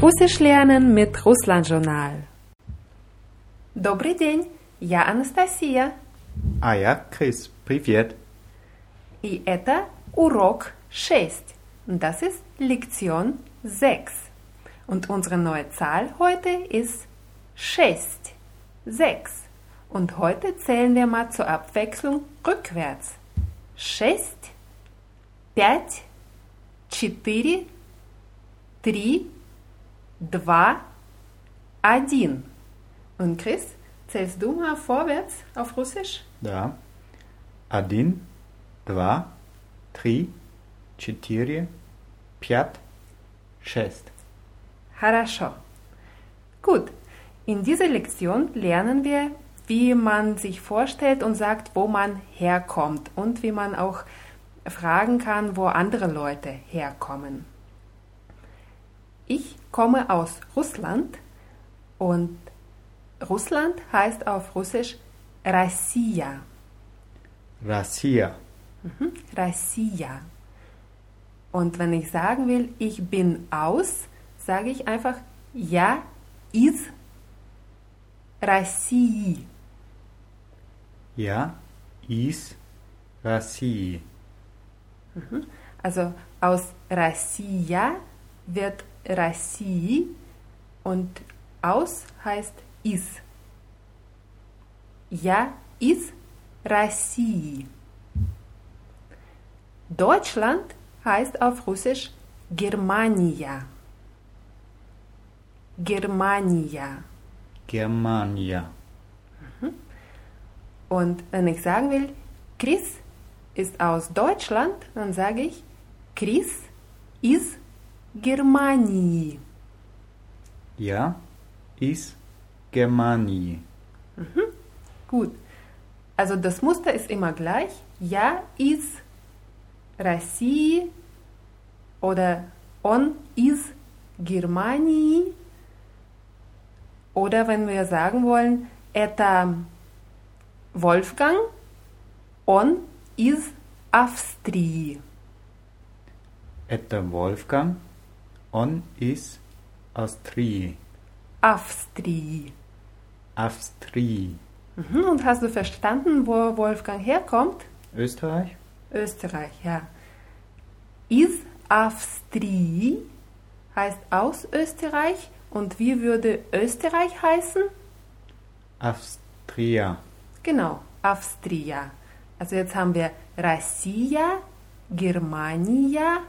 Russisch lernen mit Russland-Journal. Добрый день, я Анастасия. А я Крис. Привет. И это урок 6. Das ist Lektion 6. Und unsere neue Zahl heute ist 6. 6. Und heute zählen wir mal zur Abwechslung rückwärts. 6, 5, 4, 3, 2, 1. Und Chris, zählst du mal vorwärts auf Russisch? Да. Один, два, три, четыре, пять, шесть. Хорошо. Gut. In dieser Lektion lernen wir, wie man sich vorstellt und sagt, wo man herkommt und wie man auch fragen kann, wo andere Leute herkommen. Ich komme aus Russland und Russland heißt auf Russisch Россия. Россия. Mhm. Россия. Und wenn ich sagen will, ich bin aus, sage ich einfach я из России. Я из России. Also aus Россия wird Rassi und aus heißt is. Ja, is Rassi. Deutschland heißt auf Russisch Germania. Germania. Germania. Mhm. Und wenn ich sagen will, Chris ist aus Deutschland, dann sage ich, Chris ist Германии. Я из Германии. Gut. Also das Muster ist immer gleich. Ja из России oder он из Германии. Oder wenn wir sagen wollen, это Wolfgang, он из Австрии. Это Wolfgang. On is Austrie. Avstrie. Avstrie. Mhm, und hast du verstanden, wo Wolfgang herkommt? Österreich. Österreich, ja. Is Avstrie heißt aus Österreich und wie würde Österreich heißen? Avstria. Genau, Avstria. Also jetzt haben wir Russia, Germania,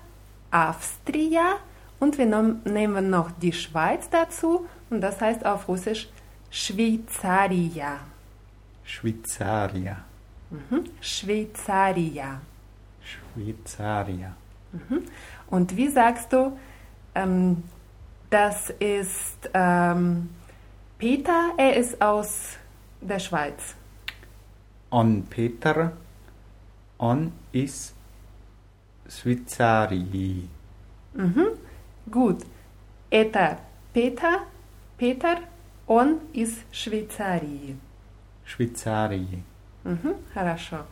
Avstria und wir nehmen noch die Schweiz dazu und das heißt auf Russisch Schweizaria. Schweizaria. Mhm. Schweizaria. Schweizaria. Und wie sagst du, ähm, das ist ähm, Peter, er ist aus der Schweiz. On Peter. On is Schweizarii. Mhm. Gut. Это Peter, Peter, он из Швейцарии. Schweizarii. Mhm. Хорошо.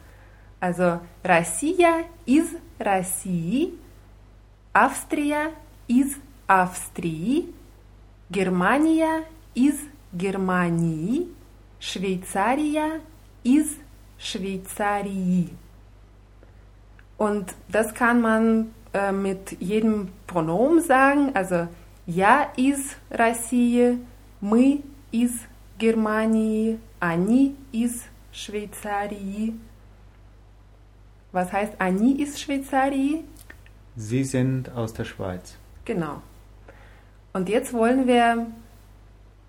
Also Россия из России, Австрия из Австрии, Германия из Германии, Швейцария из Швейцарии. Und das kann man äh, mit jedem Pronomen sagen, also я из России, мы из Германии, они из Швейцарии. Was heißt они из Швейцарии? Sie sind aus der Schweiz. Genau. Und jetzt wollen wir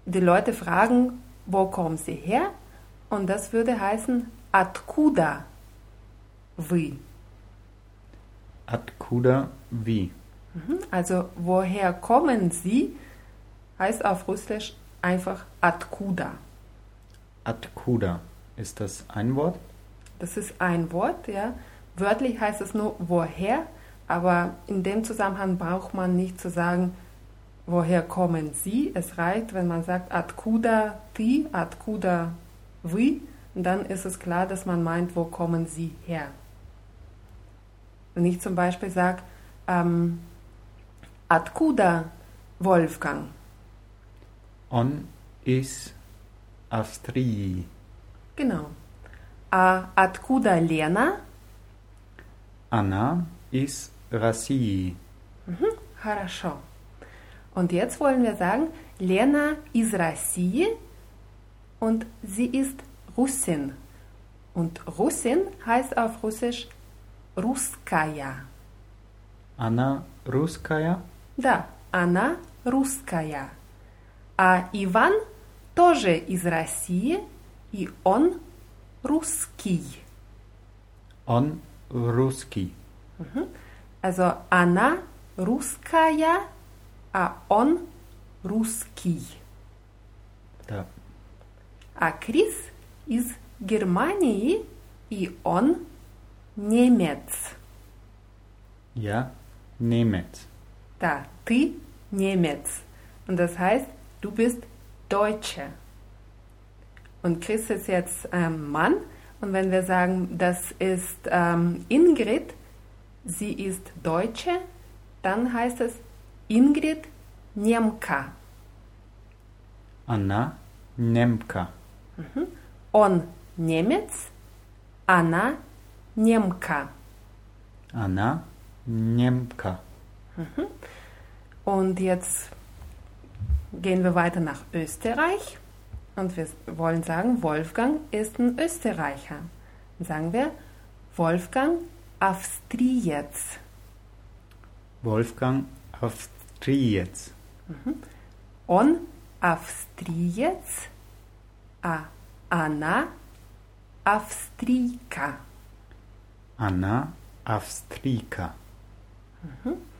die Leute fragen, wo kommen sie her? Und das würde heißen, откуда вы? Откуда wie? Mhm. Also woher kommen Sie heißt auf Russisch einfach Atkuda. Atkuda, ist das ein Wort? Das ist ein Wort, ja. Wörtlich heißt es nur woher, aber in dem Zusammenhang braucht man nicht zu sagen, woher kommen Sie. Es reicht, wenn man sagt Atkuda ti, Atkuda vi, dann ist es klar, dass man meint, wo kommen Sie her. Wenn ich zum Beispiel sage, ähm, откуда Wolfgang. Он из Австрии. Genau. А откуда Лена? Она из России. Хорошо. Und jetzt wollen wir sagen, Lena из России und sie ist Russin. Und Russin heißt auf Russisch Русская. Она русская. Да, она русская. А Иван тоже из России, и он русский. Он русский. Also она русская, а он русский. Да. А Крис из Германии, и он немец. Я немец. Da, ты немец. Und das heißt, du bist Deutsche. Und Chris ist jetzt ähm, Mann. Und wenn wir sagen, das ist ähm, Ingrid, sie ist Deutsche, dann heißt es Ingrid Немка. Она немка. Он немец, она немка. Она немка. Mhm. Und jetzt gehen wir weiter nach Österreich und wir wollen sagen, Wolfgang ist ein Österreicher. Dann sagen wir Wolfgang Avstriec. Wolfgang Avstriec. Mhm. On Avstriec, a Anna Avstrika. Anna Avstrika. Mhm.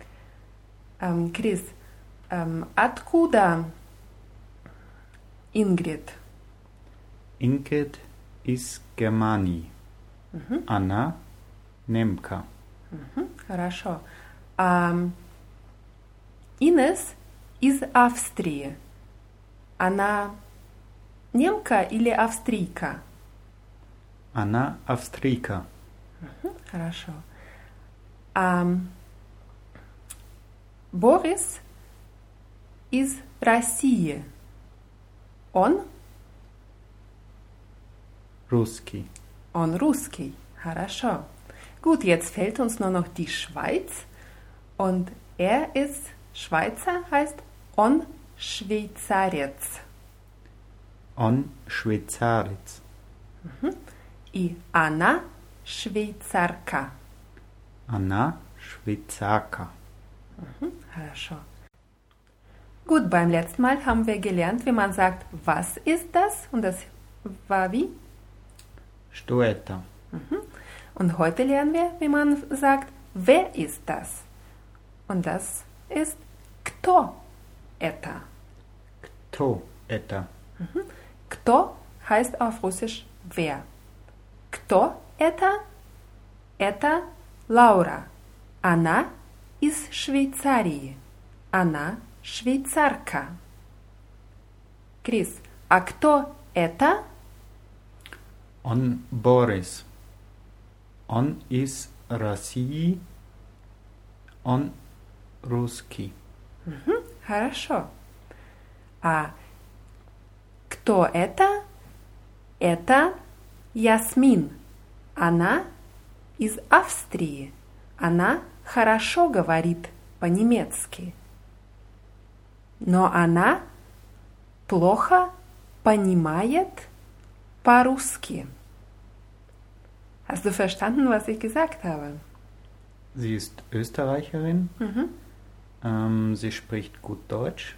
Ähm, Chris, ähm, откуда Ingrid? Ingrid из Германии. Она немка. Хорошо. Ам, Инес из Австрии. Она немка или австрийка? Она австрийка. Хорошо. Ам, Борис из России. Он? Русский. Он русский. Хорошо. Gut, jetzt fehlt uns nur noch die Schweiz. Und er ist Schweizer, heißt on Швейцарец. Он швейцарец. И она швейцарка. Она швейцарка. Хорошо. Gut, beim letzten Mal haben wir gelernt, wie man sagt, was ist das? Und das war wie? Что это? Und heute lernen wir, wie man sagt, wer ist das? Und das ist кто это? Кто это? Кто heißt auf Russisch wer. Кто это? Это Лаура. Она из Швейцарии. Она швейцарка. Крис, а кто это? Он Борис. Он из России. Он русский. Хорошо. А кто это? Это Ясмин. Она из Австрии. Она хорошо говорит по-немецки. Но она плохо понимает по-русски. Hast du verstanden, was ich gesagt habe? Sie ist Österreicherin. Ähm, sie spricht gut Deutsch,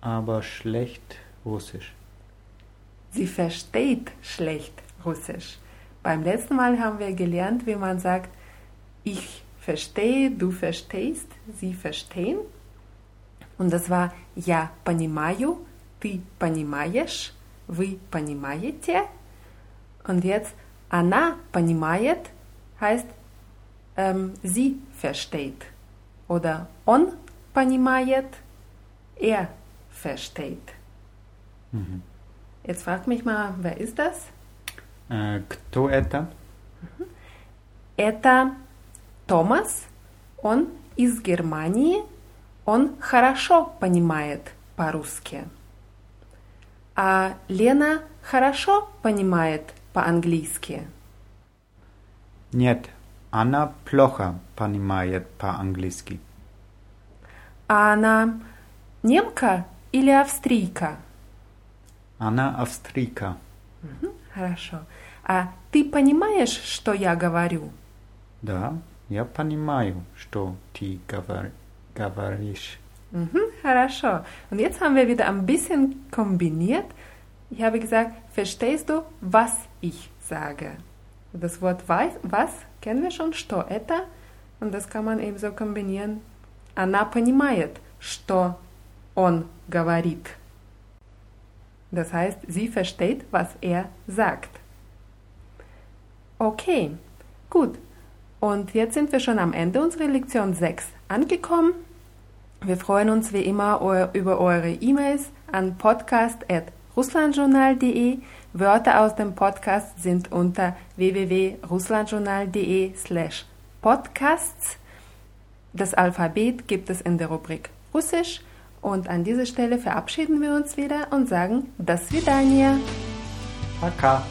aber schlecht Russisch. Sie versteht schlecht Russisch. Beim letzten Mal haben wir gelernt, wie man sagt, ich verstehe, du verstehst, sie verstehen. Und das war я понимаю, ты понимаешь, вы понимаете. Und jetzt она понимает heißt ähm, sie versteht. Oder он понимает, er versteht. Jetzt frag mich mal, wer ist das? Äh, кто это? Это Томас, он из Германии, Он хорошо понимает по-русски. А Лена хорошо понимает по-английски. Нет, она плохо понимает по-английски. А она немка или австрийка? Она австрийка. Мгм, Хорошо. А ты понимаешь, что я говорю? Да, я понимаю, что ты говор- говоришь. Mhm, хорошо. Und jetzt haben wir wieder ein bisschen kombiniert. Ich habe gesagt, verstehst du, was ich sage? Das Wort weiß, was kennen wir schon, что это. Und das kann man eben so kombinieren. Она понимает, что он говорит. Das heißt, sie versteht, was er sagt. Okay, gut. Und jetzt sind wir schon am Ende unserer Lektion 6 angekommen. Wir freuen uns wie immer eu- über eure E-Mails an podcast.russlandjournal.de. Wörter aus dem Podcast sind unter www.russlandjournal.de slash podcasts. Das Alphabet gibt es in der Rubrik Russisch. Und an dieser Stelle verabschieden wir uns wieder und sagen Das Vidania. Пока.